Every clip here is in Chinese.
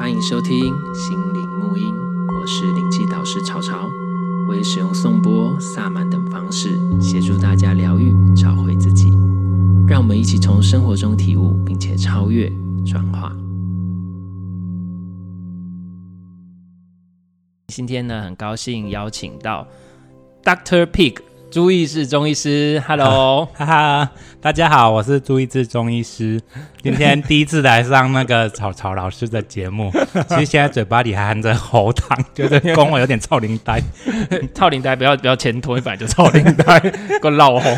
欢迎收听心灵沐音，我是灵气导师潮潮，我也使用颂钵、萨满等方式协助大家疗愈、找回自己。让我们一起从生活中体悟，并且超越、转化。今天呢，很高兴邀请到 Dr. Pig 朱医师中医师，Hello，哈哈，大家好，我是朱医师中医师。今天第一次来上那个草草老师的节目，其实现在嘴巴里还含着喉糖，觉得公我有点臭灵呆，臭灵呆不要不要前拖，一摆就臭灵呆，给我闹红。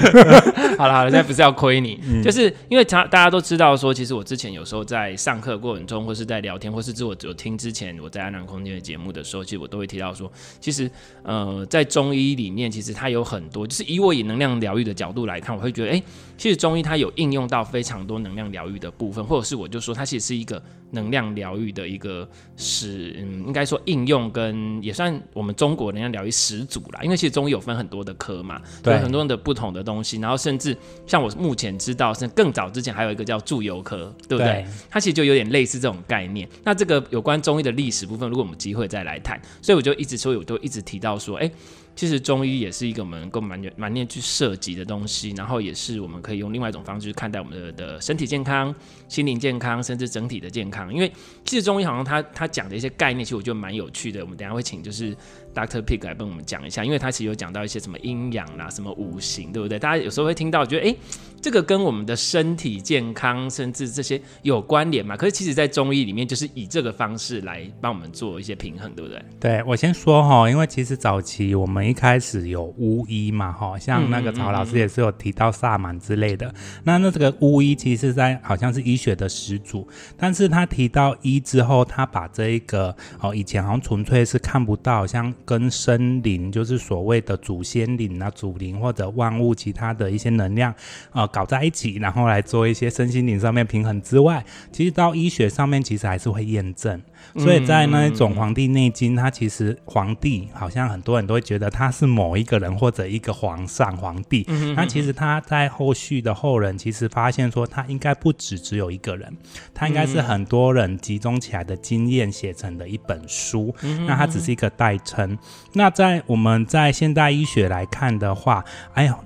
好了好了，现在不是要亏你，嗯、就是因为他大家都知道说，其实我之前有时候在上课过程中，或是在聊天，或是自我有听之前我在安南空间的节目的时候，其实我都会提到说，其实呃在中医里面，其实它有很多，就是以我以能量疗愈的角度来看，我会觉得哎。欸其实中医它有应用到非常多能量疗愈的部分，或者是我就说它其实是一个能量疗愈的一个始，嗯，应该说应用跟也算我们中国能量疗愈始祖啦。因为其实中医有分很多的科嘛，对，很多的不同的东西，然后甚至像我目前知道，甚至更早之前还有一个叫祝由科，对不对？对，它其实就有点类似这种概念。那这个有关中医的历史部分，如果我们机会再来谈，所以我就一直说，我都一直提到说，哎。其实中医也是一个我们能够蛮蛮念去涉及的东西，然后也是我们可以用另外一种方式去看待我们的的身体健康、心灵健康，甚至整体的健康。因为其实中医好像他他讲的一些概念，其实我觉得蛮有趣的。我们等下会请就是 Dr. Pig 来帮我们讲一下，因为他其实有讲到一些什么阴阳啦、什么五行，对不对？大家有时候会听到觉得，哎，这个跟我们的身体健康甚至这些有关联嘛？可是其实，在中医里面，就是以这个方式来帮我们做一些平衡，对不对？对，我先说哈，因为其实早期我们。一开始有巫医嘛，哈，像那个曹老师也是有提到萨满之类的。嗯嗯嗯，那那这个巫医其实在好像是医学的始祖，但是他提到医之后，他把这一个哦，以前好像纯粹是看不到，像跟森林，就是所谓的祖先灵啊、祖灵或者万物其他的一些能量啊、搞在一起，然后来做一些身心灵上面平衡之外，其实到医学上面其实还是会验证。所以在那一种《黄帝内经》，它其实皇帝好像很多人都会觉得他是某一个人或者一个皇上皇帝。那其实他在后续的后人其实发现说，他应该不止只有一个人，他应该是很多人集中起来的经验写成的一本书。那它只是一个代称。那在我们在现代医学来看的话，哎呀，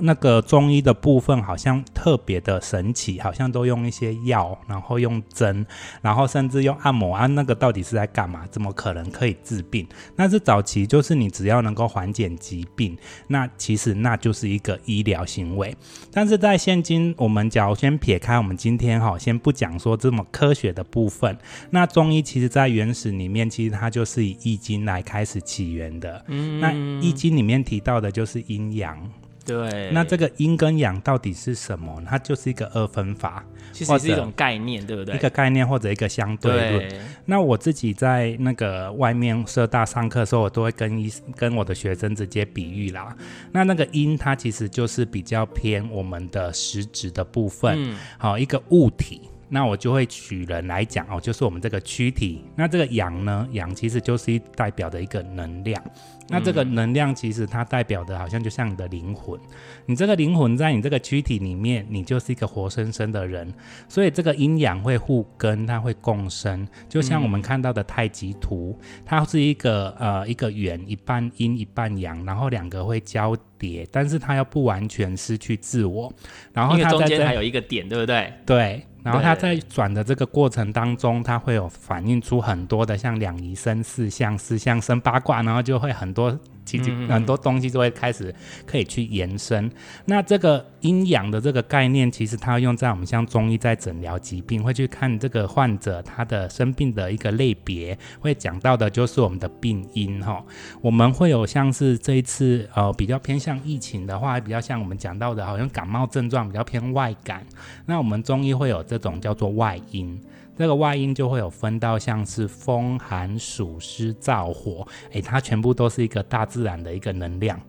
那个中医的部分好像特别的神奇，好像都用一些药，然后用针，然后甚至用按摩啊那。个到底是在干嘛？怎么可能可以治病？那是早期，就是你只要能够缓解疾病，那其实那就是一个医疗行为。但是在现今，我们假如先撇开我们今天哈，先不讲说这么科学的部分，那中医其实在原始里面，其实它就是以易经来开始起源的。嗯，那易经里面提到的就是阴阳。对，那这个阴跟阳到底是什么？它就是一个二分法，其实是一种概念，对不对？一个概念或者一个相对论。对。那我自己在那个外面社大上课的时候，我都会跟一跟我的学生直接比喻啦。那那个阴，它其实就是比较偏我们的实质的部分，嗯，好，一个物体。那我就会取人来讲哦，就是我们这个躯体。那这个阳呢，阳其实就是一代表的一个能量。那这个能量其实它代表的好像就像你的灵魂，你这个灵魂在你这个躯体里面，你就是一个活生生的人，所以这个阴阳会互根，它会共生，就像我们看到的太极图，它是一个呃一个圆，一半阴一半阳，然后两个会交叠，但是它又不完全失去自我，然后它中间还有一个点，对不对？对。然后他在转的这个过程当中，他会有反映出很多的像两仪生四象，四象生八卦，然后就会很多。其实很多东西就会开始可以去延伸。那这个阴阳的这个概念，其实它用在我们像中医在诊疗疾病，会去看这个患者他的生病的一个类别，会讲到的就是我们的病因哈。我们会有像是这一次呃比较偏向疫情的话，比较像我们讲到的，好像感冒症状比较偏外感。那我们中医会有这种叫做外因。这个外因就会有分到像是风寒暑湿燥火，诶，它全部都是一个大自然的一个能量，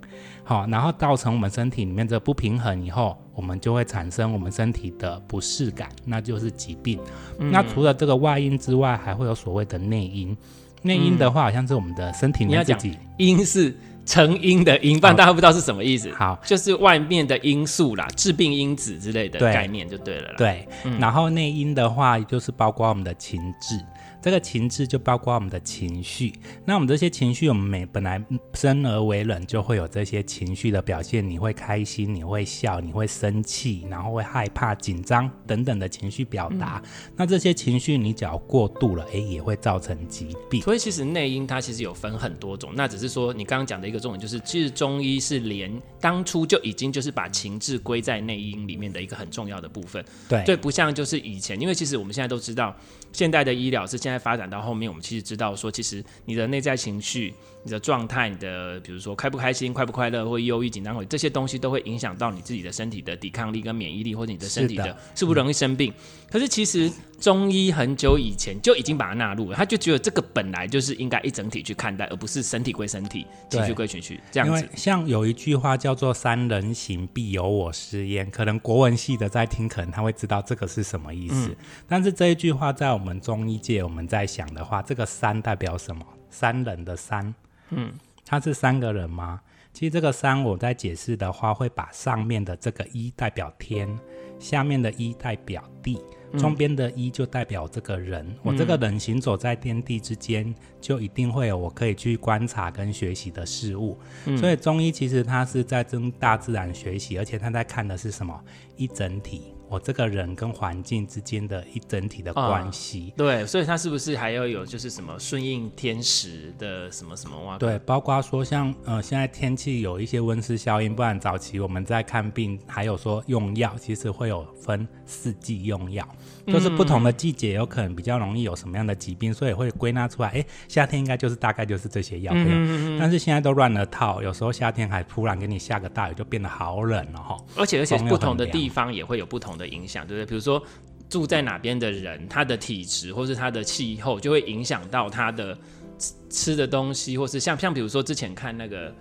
好，然后造成我们身体里面的不平衡以后，我们就会产生我们身体的不适感，那就是疾病。嗯、那除了这个外因之外，还会有所谓的内因。内因的话，好像是我们的身体里面自己因是。成因的因，不然大家不知道是什么意思。好，就是外面的因素啦，致病因子之类的概念就对了啦。对，嗯、然后内因的话，就是包括我们的情志。这个情志就包括我们的情绪。那我们这些情绪，我们每本来生而为人，就会有这些情绪的表现。你会开心，你会笑，你会生气，然后会害怕、紧张等等的情绪表达。嗯、那这些情绪你只要过度了，哎，也会造成疾病。所以其实内因它其实有分很多种。那只是说你刚刚讲的一个重点，就是其实中医是连当初就已经就是把情志归在内因里面的一个很重要的部分。对，对，不像就是以前，因为其实我们现在都知道，现代的医疗是现在发展到后面，我们其实知道说，其实你的内在情绪。你的状态，你的比如说开不开心、快不快乐，或忧郁、紧张，或这些东西都会影响到你自己的身体的抵抗力跟免疫力，或者你的身体的是，的是不是容易生病。嗯、可是其实中医很久以前就已经把它纳入了，他就觉得这个本来就是应该一整体去看待，而不是身体归身体，情绪归情绪这样子。因为像有一句话叫做“三人行，必有我师焉”，可能国文系的在听，可能他会知道这个是什么意思。嗯、但是这一句话在我们中医界，我们在想的话，这个“三”代表什么？三人的“三”。嗯，他是三个人吗？其实这个三，我在解释的话，会把上面的这个一代表天，下面的一代表地，中边的一就代表这个人。嗯、我这个人行走在天地之间，就一定会有我可以去观察跟学习的事物。嗯、所以中医其实它是在跟大自然学习，而且他在看的是什么？一整体。我这个人跟环境之间的一整体的关系，嗯，对，所以他是不是还要有就是什么顺应天时的什么什么哇？对，包括说像呃现在天气有一些温室效应，不然早期我们在看病还有说用药，其实会有分四季用药，就是不同的季节有可能比较容易有什么样的疾病，所以会归纳出来，哎，夏天应该就是大概就是这些药，嗯嗯嗯，但是现在都乱了套，有时候夏天还突然给你下个大雨，就变得好冷了哈。而且而且不同的地方也会有不同的影响，对不对？比如说住在哪边的人，他的体质或是他的气候，就会影响到他的吃吃的东西，或是像像比如说之前看那个。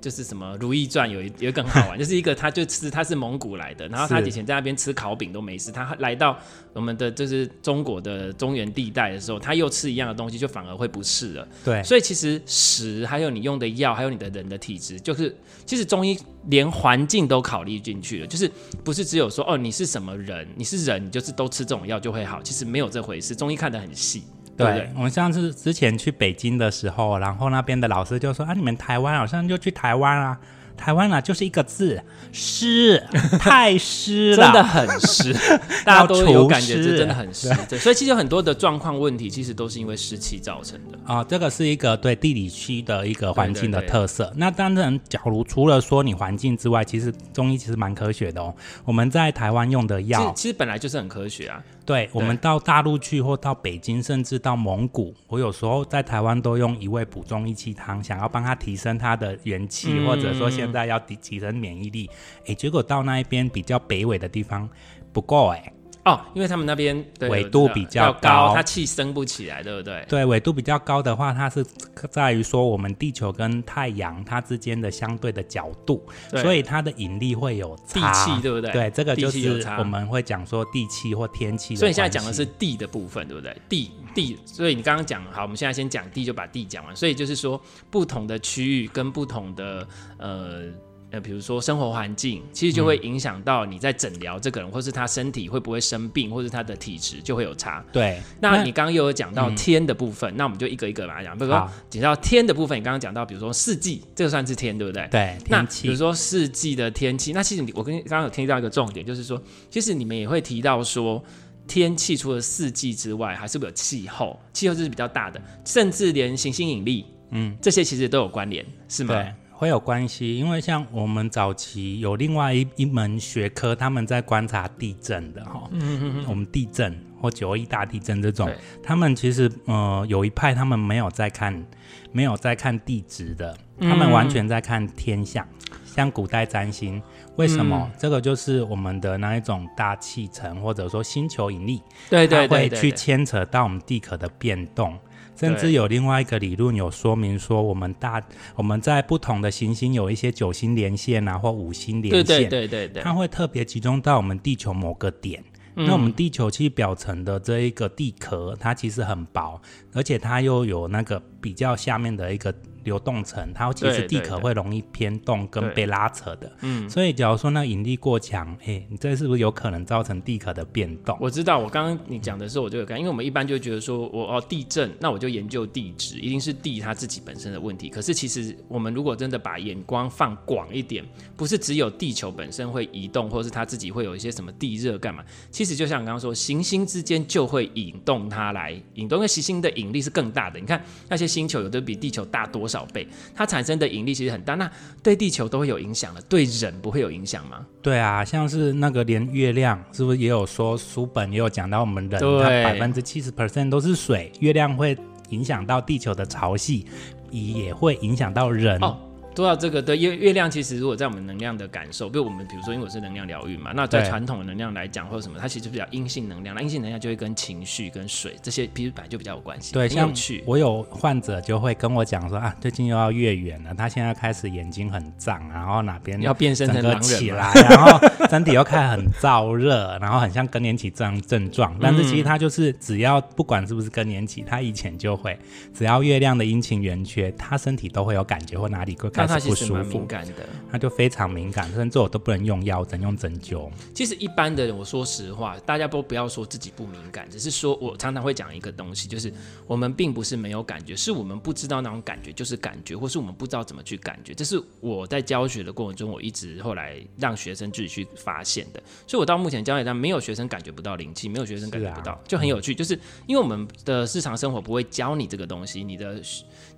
就是什么《如懿传》有一有一个很好玩，就是一个他就吃他是蒙古来的，然后他以前在那边吃烤饼都没事，他来到我们的就是中国的中原地带的时候，他又吃一样的东西，就反而会不适了。对，所以其实食还有你用的药，还有你的人的体质，就是其实中医连环境都考虑进去了，就是不是只有说哦你是什么人，你是人，你就是都吃这种药就会好，其实没有这回事，中医看得很细。对，对，我们上次之前去北京的时候，然后那边的老师就说啊，你们台湾好像就去台湾啊。台湾啊，就是一个字，湿，太湿了，真的很湿，大家都有感觉，这真的很湿。对，所以其实有很多的状况问题，其实都是因为湿气造成的啊。这个是一个对地理区的一个环境的特色。那当然，假如除了说你环境之外，其实中医其实蛮科学的哦。我们在台湾用的药，其实本来就是很科学啊。对，我们到大陆去，或到北京，甚至到蒙古，我有时候在台湾都用一味补中益气汤，想要帮他提升他的元气，嗯、或者说现在要提提升免疫力。哎，结果到那一边比较北纬的地方不够哎。哦，因为他们那边纬度比较高，它气升不起来，对不对？对，纬度比较高的话，它是在于说我们地球跟太阳它之间的相对的角度，所以它的引力会有差。地气，对不对？对，这个就是我们会讲说地气或天气。所以你现在讲的是地的部分，对不对？地地，所以你刚刚讲好，我们现在先讲地，就把地讲完。所以就是说，不同的区域跟不同的呃。呃，比如说生活环境，其实就会影响到你在诊疗这个人，嗯、或是他身体会不会生病，或是他的体质就会有差。对，那你刚刚又有讲到天的部分，嗯、那我们就一个一个把它讲。比如说讲到天的部分，你刚刚讲到，比如说四季，这个算是天，对不对？对。那比如说四季的天气，那其实你我跟刚刚有听到一个重点，就是说，其实你们也会提到说，天气除了四季之外，还是不是有气候？气候就是比较大的，甚至连行星引力，嗯，这些其实都有关联，是吗？对。会有关系，因为像我们早期有另外一一门学科，他们在观察地震的哈，嗯嗯嗯，我们地震或九二一大地震这种，他们其实呃有一派他们没有在看，没有在看地质的，他们完全在看天象，嗯、像古代占星，为什么？嗯、这个就是我们的那一种大气层或者说星球引力，对对，对对对，会去牵扯到我们地壳的变动。甚至有另外一个理论有说明说，我们大我们在不同的行星有一些九星连线啊，或五星连线，对对对对，它会特别集中到我们地球某个点。嗯、那我们地球其实表层的这一个地壳，它其实很薄，而且它又有那个比较下面的一个流动层，它其实地壳会容易偏动跟被拉扯的。嗯，所以假如说那引力过强，哎、欸，你这是不是有可能造成地壳的变动？我知道，我刚刚你讲的时候我就有看，因为我们一般就觉得说我哦地震，那我就研究地质，一定是地它自己本身的问题。可是其实我们如果真的把眼光放广一点，不是只有地球本身会移动，或是它自己会有一些什么地热干嘛？其实就像刚刚说，行星之间就会引动它来引动，因为行星的引力是更大的。你看那些星球有的比地球大多少倍，它产生的引力其实很大。那对地球都会有影响的，对人不会有影响吗？对啊，像是那个连月亮是不是也有说书本也有讲到我们人它百分之七十 percent 都是水，月亮会影响到地球的潮汐，也会影响到人。哦说到这个，对，月月亮其实如果在我们能量的感受，比如我们比如说，因为我是能量疗愈嘛，那在传统的能量来讲或者什么，它其实比较阴性能量，那阴性能量就会跟情绪、跟水这些，其实本来就比较有关系。对，像我有患者就会跟我讲说啊，最近又要月圆了，他现在开始眼睛很胀，然后哪边要变身成狼人起来，然后身体又开始很燥热，然后很像更年期这样症状。但是其实他就是只要不管是不是更年期，他以前就会，只要月亮的阴晴圆缺，他身体都会有感觉或哪里会开。他其实蛮敏感的，他就非常敏感，甚至我都不能用药，只能用针灸。其实一般的人，我说实话，大家都不要说自己不敏感，只是说我常常会讲一个东西，就是我们并不是没有感觉，是我们不知道那种感觉就是感觉，或是我们不知道怎么去感觉。这是我在教学的过程中，我一直后来让学生自己去发现的。所以我到目前教学上没有学生感觉不到灵气，没有学生感觉不到，啊、就很有趣。就是因为我们的日常生活不会教你这个东西，你的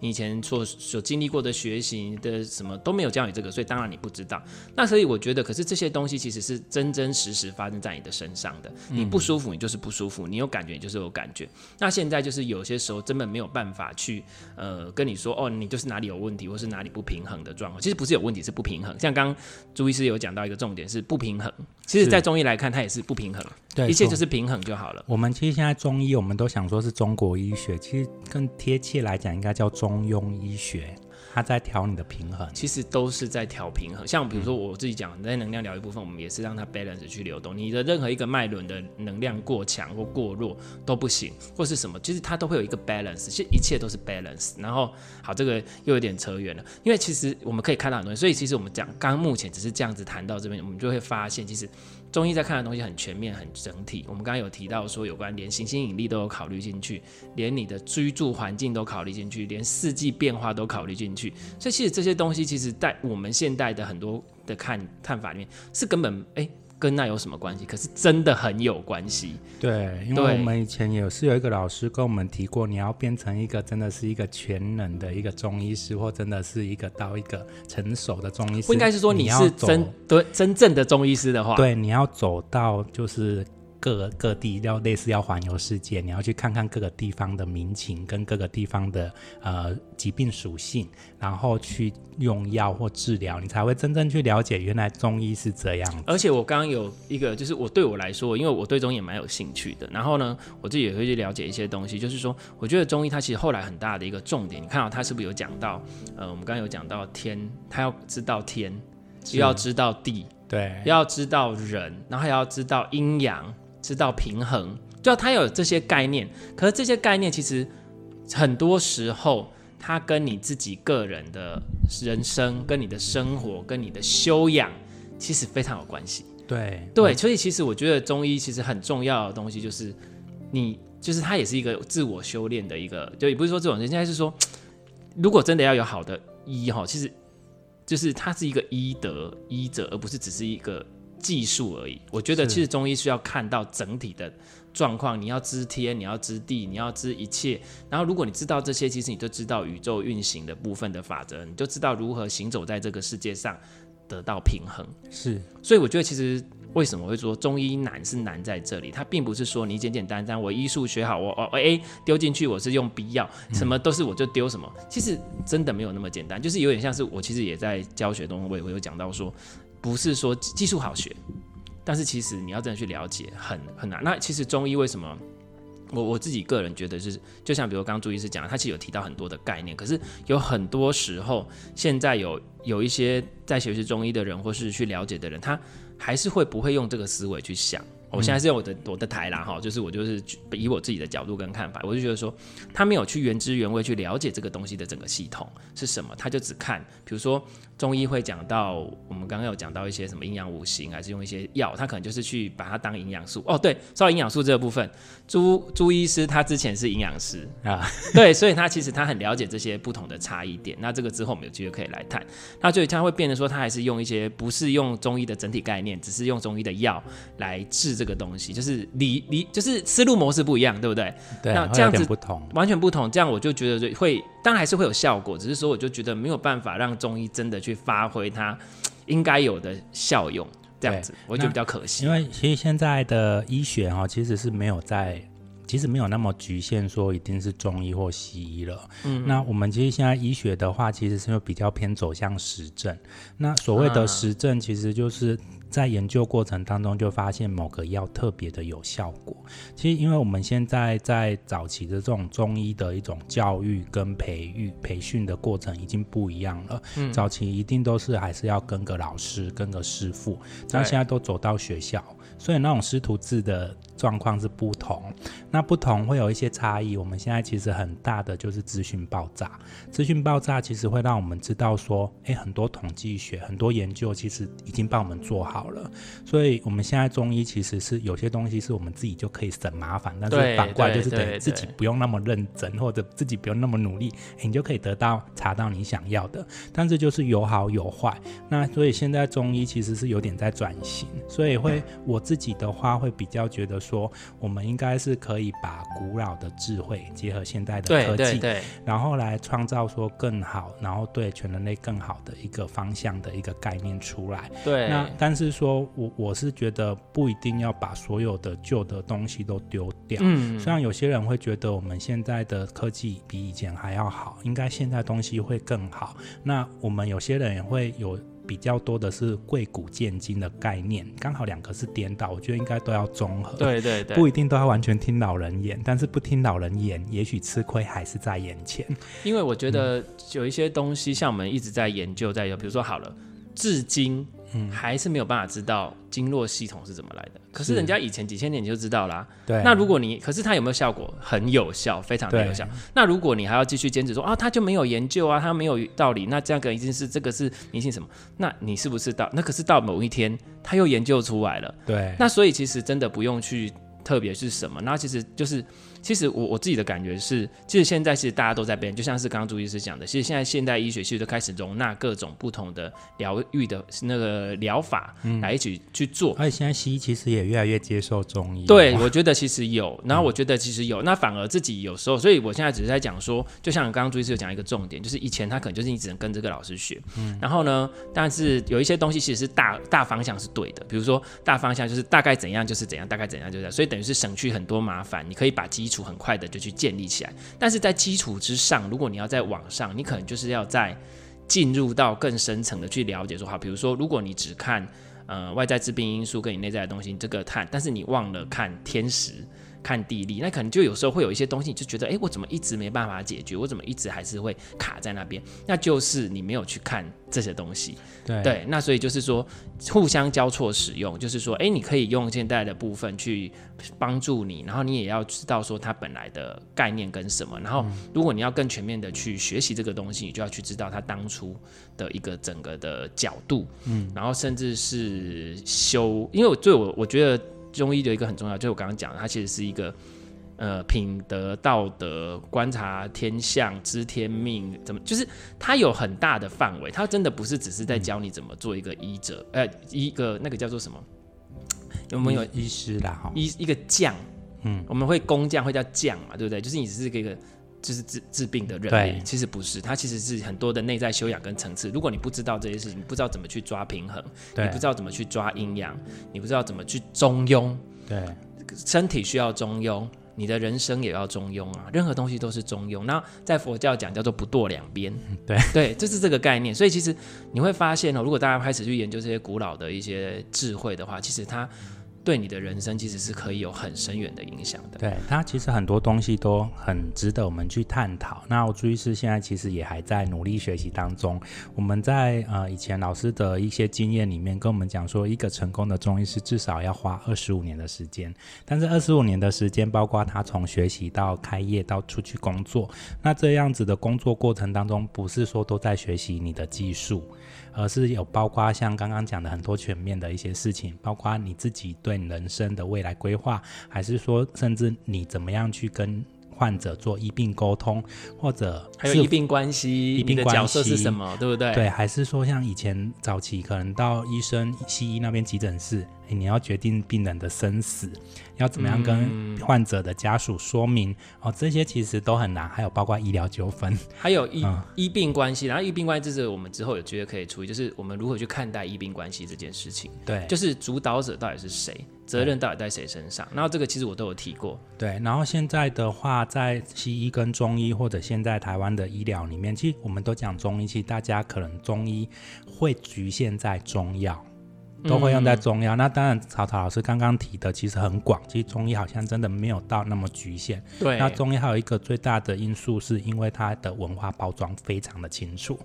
你以前所所经历过的学习的什么。都没有教你这个，所以当然你不知道。那所以我觉得，可是这些东西其实是真真实实发生在你的身上的。你不舒服，你就是不舒服；你有感觉，你就是有感觉。那现在就是有些时候根本没有办法去呃跟你说哦，你就是哪里有问题，或是哪里不平衡的状况。其实不是有问题，是不平衡。像刚刚朱医师有讲到一个重点是不平衡。其实，在中医来看，它也是不平衡。对，一切就是平衡就好了。我们其实现在中医，我们都想说是中国医学，其实更贴切来讲，应该叫中庸医学。他在调你的平衡，其实都是在调平衡。像比如说我自己讲，在能量疗愈部分，我们也是让它 balance 去流动。你的任何一个脉轮的能量过强或过弱都不行，或是什么，其实它都会有一个 balance。其实一切都是 balance。然后，好，这个又有点扯远了，因为其实我们可以看到很多。所以其实我们讲，刚刚目前只是这样子谈到这边，我们就会发现，其实。中医在看的东西很全面、很整体。我们刚刚有提到说，有关连行星引力都有考虑进去，连你的居住环境都考虑进去，连四季变化都考虑进去。所以其实这些东西，其实在我们现代的很多的看看法里面，是根本哎。跟那有什么关系？可是真的很有关系。对，因为我们以前也是有一个老师跟我们提过，你要变成一个真的是一个全能的一个中医师，或真的是一个到一个成熟的中医师，不应该是说你是真对真正的中医师的话，对，你要走到就是。各各地要类似要环游世界，你要去看看各个地方的民情跟各个地方的呃疾病属性，然后去用药或治疗，你才会真正去了解原来中医是这样。而且我刚刚有一个，就是我对我来说，因为我对中医也蛮有兴趣的，然后呢，我自己也会去了解一些东西。就是说，我觉得中医它其实后来很大的一个重点，你看到它是不是有讲到？呃，我们刚刚有讲到天，它要知道天，又要知道地，对，要知道人，然后还要知道阴阳。知道平衡，就要他有这些概念。可是这些概念其实很多时候，它跟你自己个人的人生、跟你的生活、跟你的修养，其实非常有关系。对对，所以其实我觉得中医其实很重要的东西就是，你就是它也是一个自我修炼的一个，就也不是说这种人，现在是说，如果真的要有好的医哈，其实就是它是一个医德医者，而不是只是一个。技术而已，我觉得其实中医需要看到整体的状况。你要知天，你要知地，你要知一切。然后，如果你知道这些，其实你就知道宇宙运行的部分的法则，你就知道如何行走在这个世界上得到平衡。是，所以我觉得其实为什么会说中医难是难在这里，它并不是说你简简单单我医术学好，我我 A 丢进去，我是用 B 药，什么都是我就丢什么。其实真的没有那么简单，就是有点像是我其实也在教学中，我也会有讲到说。不是说技术好学，但是其实你要真的去了解很很难。那其实中医为什么？我我自己个人觉得就是，就像比如刚刚朱医师讲，他其实有提到很多的概念，可是有很多时候，现在有有一些在学习中医的人或是去了解的人，他还是会不会用这个思维去想。我现在是用我的我的台啦哈，就是我就是以我自己的角度跟看法，我就觉得说他没有去原汁原味去了解这个东西的整个系统是什么，他就只看，比如说中医会讲到我们刚刚有讲到一些什么阴阳五行，还是用一些药，他可能就是去把它当营养素。哦，对，说到营养素这个部分，朱朱医师他之前是营养师啊，对，所以他其实他很了解这些不同的差异点。那这个之后我们有机会可以来谈。那所以他会变得说，他还是用一些不是用中医的整体概念，只是用中医的药来治。这个东西就是理理，就是思路模式不一样，对不对？对，那这样子不同，完全不同。这样我就觉得会，当然还是会有效果，只是说我就觉得没有办法让中医真的去发挥它应该有的效用。这样子，我觉得比较可惜。因为其实现在的医学哈，其实是没有在。其实没有那么局限，说一定是中医或西医了。嗯，那我们其实现在医学的话，其实是比较偏走向实证。那所谓的实证，其实就是在研究过程当中就发现某个药特别的有效果。其实，因为我们现在在早期的这种中医的一种教育跟培育、培训的过程已经不一样了。嗯，早期一定都是还是要跟个老师、跟个师傅，但现在都走到学校。所以那种师徒制的状况是不同，那不同会有一些差异。我们现在其实很大的就是资讯爆炸，资讯爆炸其实会让我们知道说，诶，很多统计学、很多研究其实已经帮我们做好了。所以我们现在中医其实是有些东西是我们自己就可以省麻烦，但是反过来就是等于自己不用那么认真，或者自己不用那么努力，诶，你就可以得到查到你想要的。但是就是有好有坏。那所以现在中医其实是有点在转型，所以会我。自己的话会比较觉得说，我们应该是可以把古老的智慧结合现代的科技，对然后来创造说更好，然后对全人类更好的一个方向的一个概念出来。对，那但是说我我是觉得不一定要把所有的旧的东西都丢掉。嗯，虽然有些人会觉得我们现在的科技比以前还要好，应该现在东西会更好。那我们有些人也会有。比较多的是贵古贱今的概念，刚好两个是颠倒，我觉得应该都要综合。对对对，不一定都要完全听老人言，但是不听老人言，也许吃亏还是在眼前。因为我觉得有一些东西，像我们一直在研究，在有，比如说好了，至今。嗯，还是没有办法知道经络系统是怎么来的。可是人家以前几千年你就知道啦。对。那如果你，可是它有没有效果？很有效，非常的有效。那如果你还要继续坚持说啊，他就没有研究啊，他没有道理，那这样个一定是这个是迷信什么？那你是不是到那可是到某一天他又研究出来了？对。那所以其实真的不用去特别是什么，那其实就是。其实我我自己的感觉是，其实现在其实大家都在变，就像是刚刚朱医师讲的，其实现在现代医学其实都开始容纳各种不同的疗愈的那个疗法来一起去做。而且现在西医其实也越来越接受中医。对，我觉得其实有，然后我觉得其实有，那反而自己有时候，所以我现在只是在讲说，就像刚刚朱医师有讲一个重点，就是以前他可能就是你只能跟这个老师学，嗯，然后呢，但是有一些东西其实是大大方向是对的，比如说大方向就是大概怎样就是怎样，大概怎样就是这样，所以等于是省去很多麻烦，你可以把基基础。很快的就去建立起来，但是在基础之上，如果你要在网上，你可能就是要再进入到更深层的去了解说，好，比如说，如果你只看呃外在致病因素跟你内在的东西，这个看，但是你忘了看天时。看地利，那可能就有时候会有一些东西，你就觉得，哎、欸，我怎么一直没办法解决？我怎么一直还是会卡在那边？那就是你没有去看这些东西。对对，那所以就是说，互相交错使用，就是说，哎、欸，你可以用现在的部分去帮助你，然后你也要知道说它本来的概念跟什么。然后，如果你要更全面的去学习这个东西，你就要去知道它当初的一个整个的角度。嗯，然后甚至是修，因为我对我我觉得。中医的一个很重要，就是我刚刚讲的，它其实是一个呃品德、道德、观察天象、知天命，怎么就是它有很大的范围，它真的不是只是在教你怎么做一个医者，嗯、呃，一个那个叫做什么？有没有医师啦？医一个将，嗯，我们会工匠会叫匠嘛，对不对？就是你只是一个就是治治病的人，对，其实不是，它其实是很多的内在修养跟层次。如果你不知道这些事情，你不知道怎么去抓平衡，你不知道怎么去抓阴阳，你不知道怎么去中庸，对，身体需要中庸，你的人生也要中庸啊。任何东西都是中庸。那在佛教讲叫做不堕两边，对对，就是这个概念。所以其实你会发现哦，如果大家开始去研究这些古老的一些智慧的话，其实它。对你的人生其实是可以有很深远的影响的。对，它其实很多东西都很值得我们去探讨。那我朱医师现在其实也还在努力学习当中。我们在呃以前老师的一些经验里面跟我们讲说，一个成功的中医师至少要花二十五年的时间。但是二十五年的时间，包括他从学习到开业到出去工作，那这样子的工作过程当中，不是说都在学习你的技术。而是有包括像刚刚讲的很多全面的一些事情，包括你自己对人生的未来规划，还是说甚至你怎么样去跟患者做医病沟通，或者还有医病关系，医病的角色是什么，对不对？对，还是说像以前早期可能到医生、西医那边急诊室。你要决定病人的生死，要怎么样跟患者的家属说明、嗯、哦？这些其实都很难，还有包括医疗纠纷，还有医、嗯、医病关系。然后医病关系，这是我们之后有机会可以处理，就是我们如何去看待医病关系这件事情。对，就是主导者到底是谁，责任到底在谁身上？然后这个其实我都有提过。对，然后现在的话，在西医跟中医，或者现在台湾的医疗里面，其实我们都讲中医，其实大家可能中医会局限在中药。都会用在中药，嗯、那当然曹曹老师刚刚提的其实很广，其实中医好像真的没有到那么局限。对，那中医还有一个最大的因素，是因为它的文化包装非常的清楚。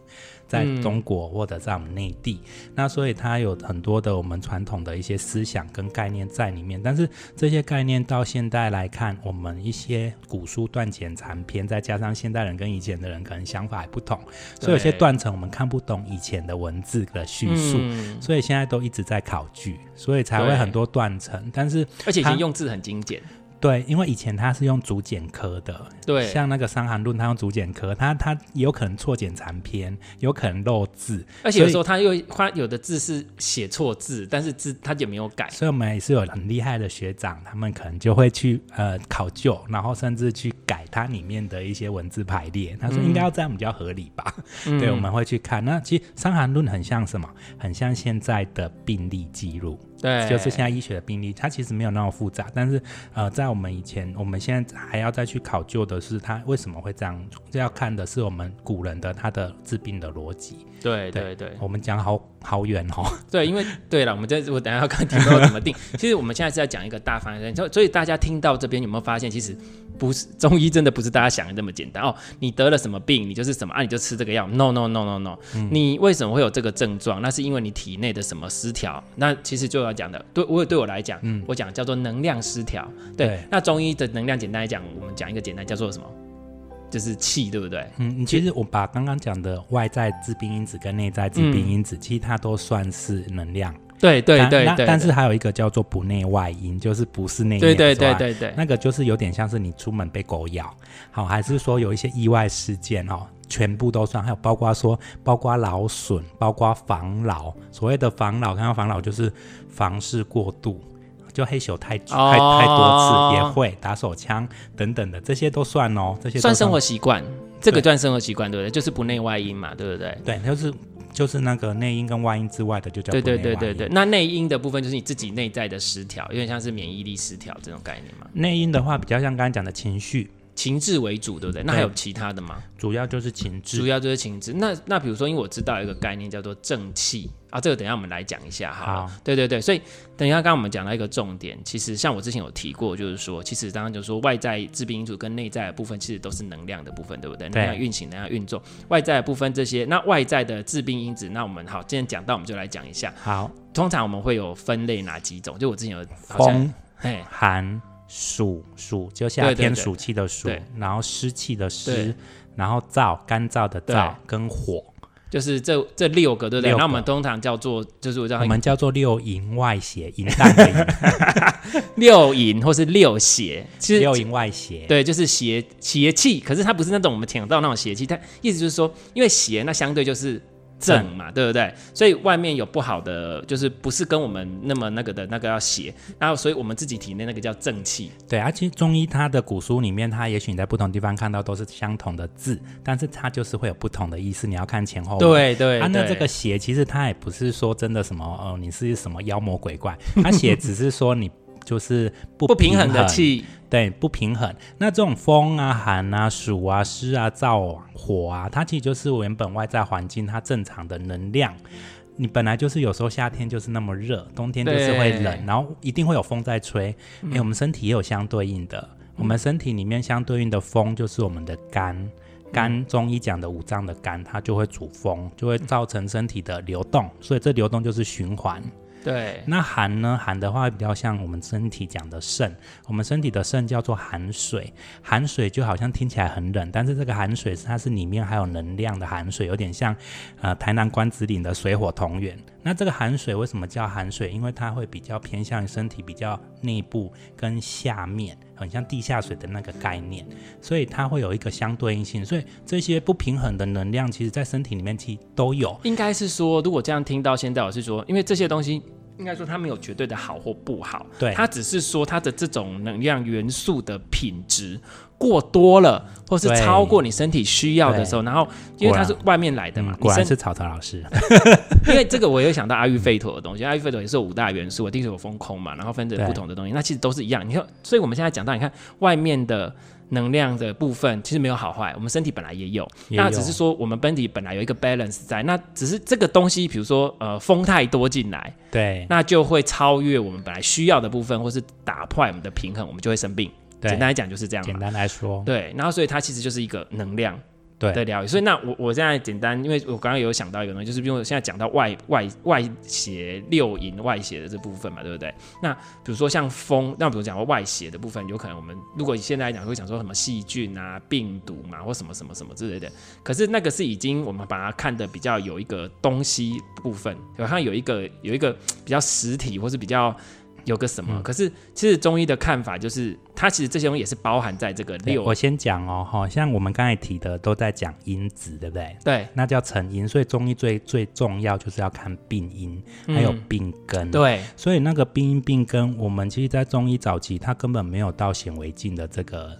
在中国或者在我们内地，嗯，那所以它有很多的我们传统的一些思想跟概念在里面。但是这些概念到现在来看，我们一些古书断简残篇，再加上现代人跟以前的人可能想法还不同，所以有些断层我们看不懂以前的文字的叙述，嗯，所以现在都一直在考据，所以才会很多断层。但是而且以前用字很精简。对，因为以前他是用竹简科的，对，像那个《伤寒论》，他用竹简科，他他有可能错简残篇，有可能漏字，而且有时候他又他有的字是写错字，但是字他就没有改，所以我们也是有很厉害的学长，他们可能就会去呃考究，然后甚至去改它里面的一些文字排列，他说应该要这样比较合理吧？嗯、对，我们会去看。那其实《伤寒论》很像什么？很像现在的病例记录。对，就是现在医学的病例，它其实没有那么复杂，但是呃，在我们以前，我们现在还要再去考究的是，它为什么会这样？这要看的是我们古人的他的治病的逻辑。对对对，我们讲好好远哦。对，因为对了，我们在我等下要看题目怎么定。其实我们现在是在讲一个大方向，所所以大家听到这边有没有发现，其实不是中医真的不是大家想的那么简单哦。你得了什么病，你就是什么啊，你就吃这个药。No no no no no，嗯，你为什么会有这个症状？那是因为你体内的什么失调？那其实就要讲的，对我对我来讲，嗯，我讲叫做能量失调。对，对，那中医的能量简单来讲，我们讲一个简单叫做什么？就是气，对不对？嗯，其实我把刚刚讲的外在致病因子跟内在致病因子，嗯，其实它都算是能量。对对对，对，对，但是还有一个叫做不内外因，就是不是内对对对对对，那个就是有点像是你出门被狗咬，好，还是说有一些意外事件哦，全部都算，还有包括说包括劳损，包括防老，所谓的防老，看到防老就是房事过度。就黑手太太太多次，也会打手枪等等的，这些都算哦。这些算生活习惯，这个算生活习惯，对不对？就是不内外因嘛，对不对？对，就是就是那个内因跟外因之外的，就叫。对对对对对。那内因的部分就是你自己内在的失调，有点像是免疫力失调这种概念嘛。内因的话，比较像刚才讲的情绪。情志为主，对不对？那还有其他的吗？主要就是情志，主要就是情志。那那比如说，因为我知道一个概念叫做正气啊，这个等一下我们来讲一下哈。好，对对对，所以等一下刚刚我们讲到一个重点，其实像我之前有提过，就是说，其实刚刚就是说外在致病因素跟内在的部分，其实都是能量的部分，对不对？能量运行，能量运作，外在的部分这些，那外在的致病因子，那我们好，今天讲到我们就来讲一下。好，通常我们会有分类哪几种？就我之前有好像风、嘿寒。暑暑就夏天暑气的暑，然后湿气的湿，然后燥干燥的燥跟火，就是这这六个对不对？那我们通常叫做就是我叫我们叫做六淫外邪，淫荡的淫，六淫或是六邪，其实六淫外邪，对，就是邪邪气。可是它不是那种我们听到那种邪气，它意思就是说，因为邪那相对就是。正嘛，对不对？所以外面有不好的，就是不是跟我们那么那个的那个要邪，然后所以我们自己体内那个叫正气。对，啊，其实中医它的古书里面，它也许你在不同地方看到都是相同的字，但是它就是会有不同的意思，你要看前后。对对，它、啊、那这个邪其实它也不是说真的什么哦，你是什么妖魔鬼怪，它邪只是说你就是不不平衡的气。对，不平衡。那这种风啊、寒啊、暑啊、湿啊、燥啊、火啊，它其实就是原本外在环境它正常的能量你本来就是有时候夏天就是那么热，冬天就是会冷，然后一定会有风在吹。哎、嗯欸，我们身体也有相对应的，嗯、我们身体里面相对应的风就是我们的肝，肝中医讲的五脏的肝，它就会主风，就会造成身体的流动，所以这流动就是循环。对，那寒呢？寒的话比较像我们身体讲的肾，我们身体的肾叫做寒水，寒水就好像听起来很冷，但是这个寒水它是里面还有能量的寒水，有点像呃台南关子岭的水火同源。那这个寒水为什么叫寒水？因为它会比较偏向于身体比较内部跟下面，很像地下水的那个概念，所以它会有一个相对应性。所以这些不平衡的能量，其实在身体里面其实都有。应该是说，如果这样听到现在，我是说，因为这些东西。应该说它没有绝对的好或不好，对，它只是说它的这种能量元素的品质过多了，或是超过你身体需要的时候，然后因为它是外面来的嘛，果然是草草老师，因为这个我有想到阿育吠陀的东西，阿育吠陀也是有五大元素，地水火风空嘛，然后分成不同的东西，那其实都是一样。你看，所以我们现在讲到，你看外面的。能量的部分其实没有好坏，我们身体本来也有，也有，那只是说我们本体本来有一个 balance 在，那只是这个东西，比如说呃风太多进来，对，那就会超越我们本来需要的部分，或是打破我们的平衡，我们就会生病。简单来讲就是这样。简单来说，对，然后所以它其实就是一个能量。对，疗愈。所以那我我现在简单，因为我刚刚有想到一个东西，就是因为现在讲到外外外邪六淫外邪的这部分嘛，对不对？那比如说像风，那比如讲到外邪的部分，有可能我们如果现在来讲会讲说什么细菌啊、病毒嘛，或什么什么什么之类的。可是那个是已经我们把它看的比较有一个东西部分，好像有一个有一个比较实体，或是比较。有个什么？嗯、可是其实中医的看法就是，它其实这些东西也是包含在这个六。我先讲哦，好像我们刚才提的都在讲因子，对不对？对，那叫成因。所以中医最最重要就是要看病因，还有病根。嗯、对，所以那个病因病根，我们其实，在中医早期，它根本没有到显微镜的这个。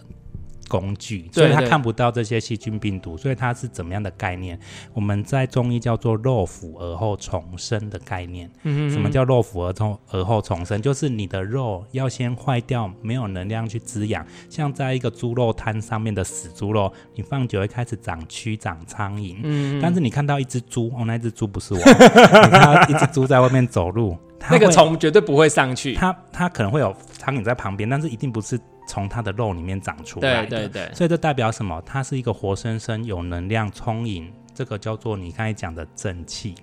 工具，所以他看不到这些细菌病毒，所以它是怎么样的概念？我们在中医叫做肉腐而后重生的概念。嗯。什么叫肉腐而从而后重生？就是你的肉要先坏掉，没有能量去滋养。像在一个猪肉摊上面的死猪肉，你放久会开始长蛆、长苍蝇。嗯。但是你看到一只猪，哦，那只猪不是我。你看到一只猪在外面走路，那个虫绝对不会上去。它它可能会有苍蝇在旁边，但是一定不是。从它的肉里面长出来的，对对对，所以这代表什么？它是一个活生生有能量充盈，这个叫做你刚才讲的正气。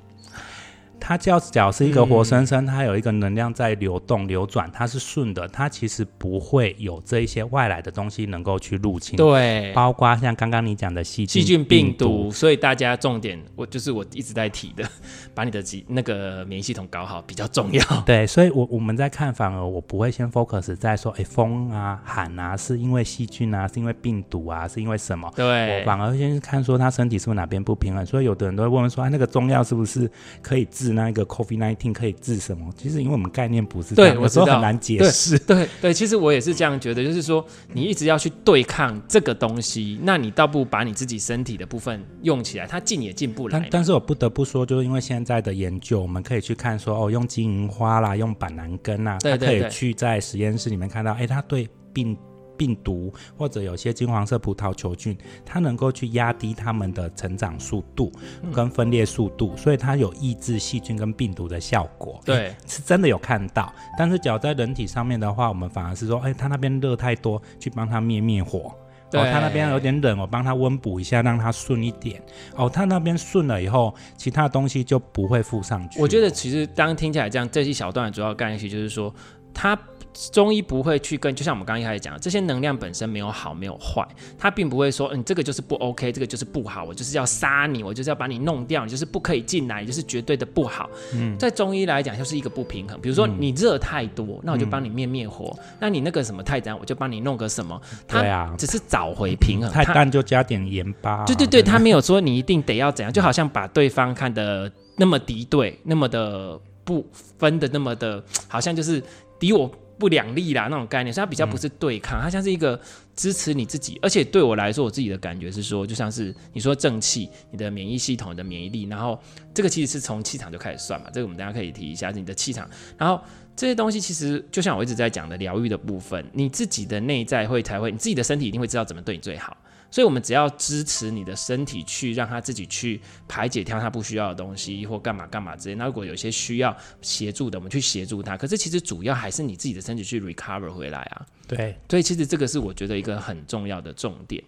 它叫脚是一个活生生，它有一个能量在流动流转，它是顺的，它其实不会有这一些外来的东西能够去入侵。对，包括像刚刚你讲的细菌、细菌、病毒。所以大家重点，我就是我一直在提的，把你的机那个免疫系统搞好比较重要。对，所以我我们在看，反而我不会先 focus 在说，哎，风啊、寒啊，是因为细菌啊，是因为病毒啊，是因为什么？对，我反而先看说他身体是不是哪边不平衡。所以有的人都会问说，哎，那个中药是不是可以治？那一个 COVID-19 可以治什么？其实因为我们概念不是我说很难解释。对对，对，其实我也是这样觉得，就是说你一直要去对抗这个东西，那你倒不如把你自己身体的部分用起来，它进也进不来。但但是我不得不说，就是因为现在的研究，我们可以去看说，哦，用金银花啦，用板蓝根啊，它可以去在实验室里面看到，哎，它对病。病毒或者有些金黄色葡萄球菌，它能够去压低它们的成长速度跟分裂速度，所以它有抑制细菌跟病毒的效果。对，是真的有看到。但是，只要在人体上面的话，我们反而是说，哎，它那边热太多，去帮它灭灭火。对，它那边有点冷，我帮它温补一下，让它顺一点。哦，它那边顺了以后，其他东西就不会附上去。我觉得其实当听起来这样，这一小段的主要概念其实就是说，它。中医不会去跟，就像我们刚刚一开始讲的，这些能量本身没有好没有坏，它并不会说，嗯，这个就是不 OK，这个就是不好，我就是要杀你，我就是要把你弄掉，你就是不可以进来，你就是绝对的不好。嗯，在中医来讲，就是一个不平衡。比如说你热太多，嗯、那我就帮你灭灭火；嗯、那你那个什么太脏，我就帮你弄个什么。对啊，只是找回平衡。太淡就加点盐巴、啊。对对对，他没有说你一定得要怎样，就好像把对方看得那么敌对，那么的不分的那么的，好像就是敌我。不两立啦，那种概念，所以它比较不是对抗，它像是一个支持你自己。而且对我来说，我自己的感觉是说，就像是你说正气，你的免疫系统你的免疫力，然后这个其实是从气场就开始算嘛。这个我们大家可以提一下，你的气场。然后这些东西其实就像我一直在讲的疗愈的部分，你自己的内在会才会，你自己的身体一定会知道怎么对你最好。所以我们只要支持你的身体去让他自己去排解掉他不需要的东西或干嘛干嘛之类。那如果有些需要协助的，我们去协助他。可是其实主要还是你自己的身体去 recover 回来啊。对，所以其实这个是我觉得一个很重要的重点。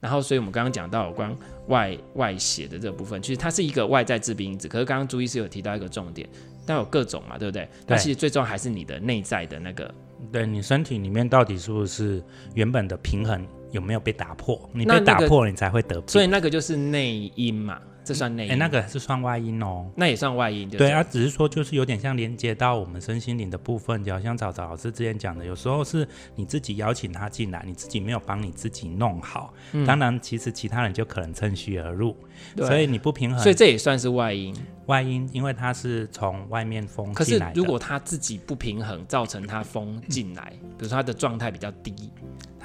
然后，所以我们刚刚讲到有关外外邪的这部分，其实它是一个外在致病因子。可是刚刚朱医师有提到一个重点，但有各种嘛，对不对？但其实最重要还是你的内在的那个，对你身体里面到底是不是原本的平衡有没有被打破？你被打破了，你才会得病。所以那个就是内因嘛。这算内因，哎，那个是算外因哦，那也算外因，对，对？啊，只是说就是有点像连接到我们身心灵的部分，就好像早早老师之前讲的，有时候是你自己邀请他进来，你自己没有帮你自己弄好，嗯、当然其实其他人就可能趁虚而入，所以你不平衡，所以这也算是外因，外因，因为他是从外面封进来的，可是如果他自己不平衡，造成他封进来，嗯、比如说他的状态比较低，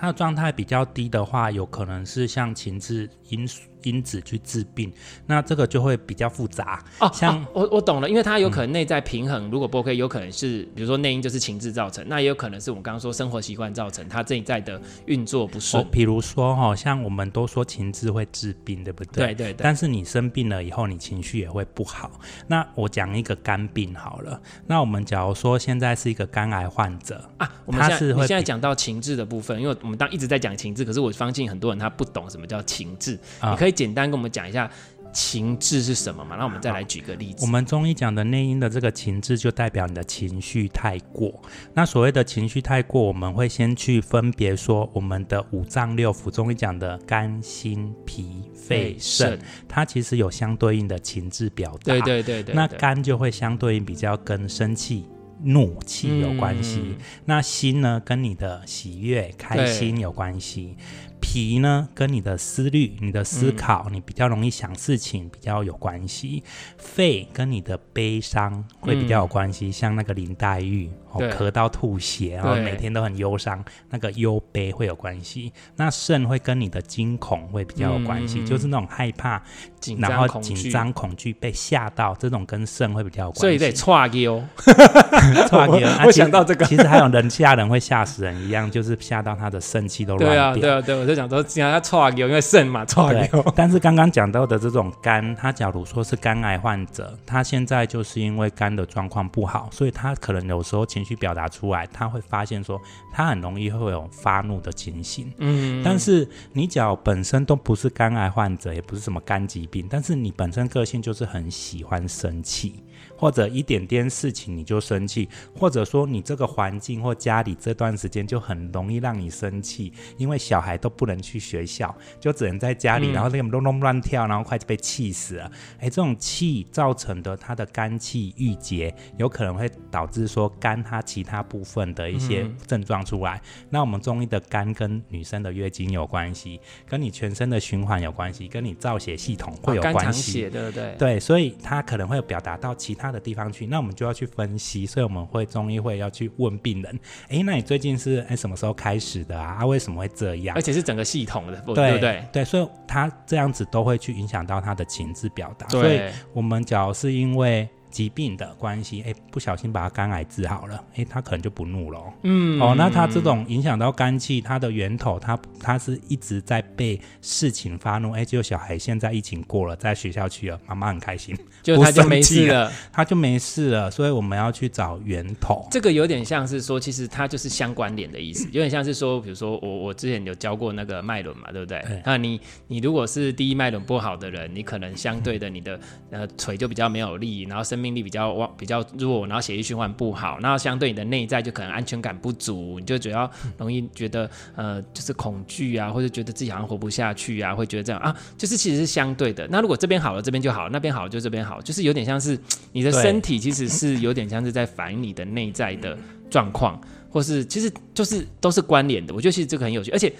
他的状态比较低的话，有可能是像情志因素。因子去治病，那这个就会比较复杂哦。像、啊、我我懂了，因为它有可能内在平衡，嗯、如果不 OK，有可能是比如说内因就是情志造成，那也有可能是我们刚刚说生活习惯造成它这一在的运作不顺。比如说哈，像我们都说情志会治病，对不对？对对对。但是你生病了以后，你情绪也会不好。那我讲一个肝病好了。那我们假如说现在是一个肝癌患者啊，我们现在你现在讲到情志的部分，因为我们当一直在讲情志，可是我相信很多人他不懂什么叫情志，啊、你可以简单跟我们讲一下情志是什么嘛？那我们再来举个例子。我们中医讲的内因的这个情志，就代表你的情绪太过。那所谓的情绪太过，我们会先去分别说我们的五脏六腑，中医讲的肝、心、脾、肺、肾，它其实有相对应的情志表达。对对对对。那肝就会相对应比较跟生气、怒气有关系。嗯、那心呢，跟你的喜悦、开心有关系。脾呢，跟你的思虑、你的思考，你比较容易想事情，比较有关系。肺跟你的悲伤会比较有关系，像那个林黛玉，哦，咳到吐血，然后每天都很忧伤，那个忧悲会有关系。那肾会跟你的惊恐会比较有关系，嗯、就是那种害怕、紧然后紧张、恐惧、被吓到，这种跟肾会比较有关系。所以得剉尿，剉尿。我想到这个，其实还有人吓人会吓死人一样，就是吓到他的肾气都乱掉。对啊，对啊，对，我就想说，既然他剉尿，因为肾嘛，剉尿。但是刚刚讲到的这种肝，他假如说是肝癌患者，他现在就是因为肝的状况不好，所以他可能有时候情绪表达出来，他会发现说他很容易会有发怒的情形。嗯，但是你只要本身都不是肝癌患者，也不是什么肝疾病，但是你本身个性就是很喜欢生气。或者一点点事情你就生气，或者说你这个环境或家里这段时间就很容易让你生气，因为小孩都不能去学校，就只能在家里，然后那个咚咚乱跳，然后快就被气死了。哎，这种气造成的他的肝气郁结，有可能会导致说肝它其他部分的一些症状出来。嗯、那我们中医的肝跟女生的月经有关系，跟你全身的循环有关系，跟你造血系统会有关系。对不对？对，所以它可能会表达到其他的地方去，那我们就要去分析，所以我们会中医会要去问病人，哎，那你最近是哎什么时候开始的啊？啊，为什么会这样？而且是整个系统的，对，对不对？对，所以他这样子都会去影响到他的情志表达。所以我们只要是因为。疾病的关系，哎，不小心把他肝癌治好了，哎，他可能就不怒了。嗯，哦，那他这种影响到肝气，它的源头，他他是一直在被事情发怒，哎，就小孩现在疫情过了，在学校去了，妈妈很开心，就他就没事了，他就没事了，所以我们要去找源头。这个有点像是说，其实它就是相关联的意思，有点像是说，比如说我我之前有教过那个脉轮嘛，对不对？对，那你你如果是第一脉轮不好的人，你可能相对的你的呃腿就比较没有力，然后生命力比较旺比较弱，然后血液循环不好，然后相对你的内在就可能安全感不足，你就主要容易觉得呃就是恐惧啊，或者觉得自己好像活不下去啊，会觉得这样啊，就是其实是相对的。那如果这边好了，这边就好；那边好了，就这边好，就是有点像是你的身体其实是有点像是在反映你的内在的状况，或是其实就是都是关联的。我觉得其实这个很有趣，而且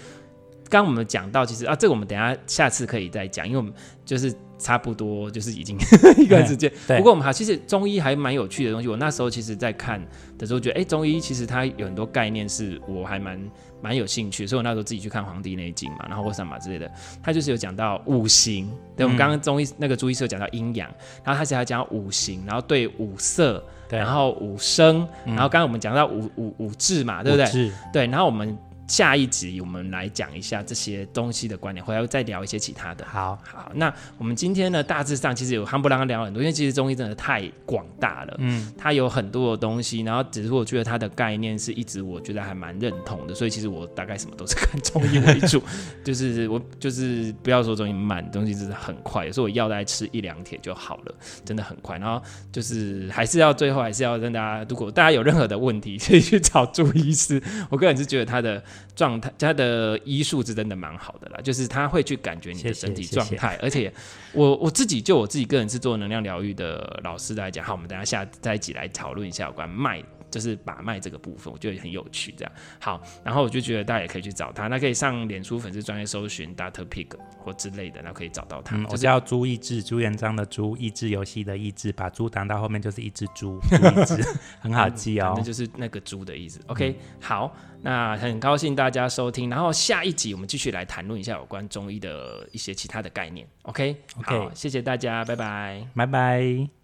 刚刚我们讲到，其实啊，这个我们等一下下次可以再讲，因为我们就是。差不多就是已经 一段时间，不过我们还其实中医还蛮有趣的东西。我那时候其实，在看的时候觉得，哎、欸，中医其实它有很多概念是我还蛮蛮有兴趣，所以我那时候自己去看《黄帝内经》嘛，然后或什么之类的，他就是有讲到五行。对，我们刚刚中医那个朱医师有讲到阴阳，然后他其实还讲五行，然后对五色，然后五声，然后刚刚我们讲到五五五志嘛，对不对？对，然后我们。下一集我们来讲一下这些东西的观点，回来再聊一些其他的。好，好，那我们今天呢，大致上其实有夯不啷聊很多，因为其实中医真的太广大了，嗯，它有很多的东西，然后只是我觉得它的概念是一直我觉得还蛮认同的，所以其实我大概什么都是看中医为主，就是我就是不要说中医慢，东西真的很快，所以我药大概吃一两帖就好了，真的很快。然后就是还是要最后还是要让大家，如果大家有任何的问题，可以去找朱医师。我个人是觉得他的。状态，他的医术是真的蛮好的啦，就是他会去感觉你的身体状态，而且我我自己就我自己个人是做能量疗愈的老师来讲，好，我们等下下再一起来讨论一下有关脉。就是把脉这个部分，我觉得很有趣。这样好，然后我就觉得大家也可以去找他，那可以上脸书粉丝专业搜寻 Data Pig 或之类的，那可以找到他。嗯就是、我叫朱意志，朱元璋的朱，益智游戏的益智，把猪挡到后面就是一只猪，朱意志 很好记哦。那就是那个猪的意思。OK，、嗯、好，那很高兴大家收听，然后下一集我们继续来谈论一下有关中医的一些其他的概念。OK，OK，、okay? okay, 谢谢大家，拜拜，拜拜。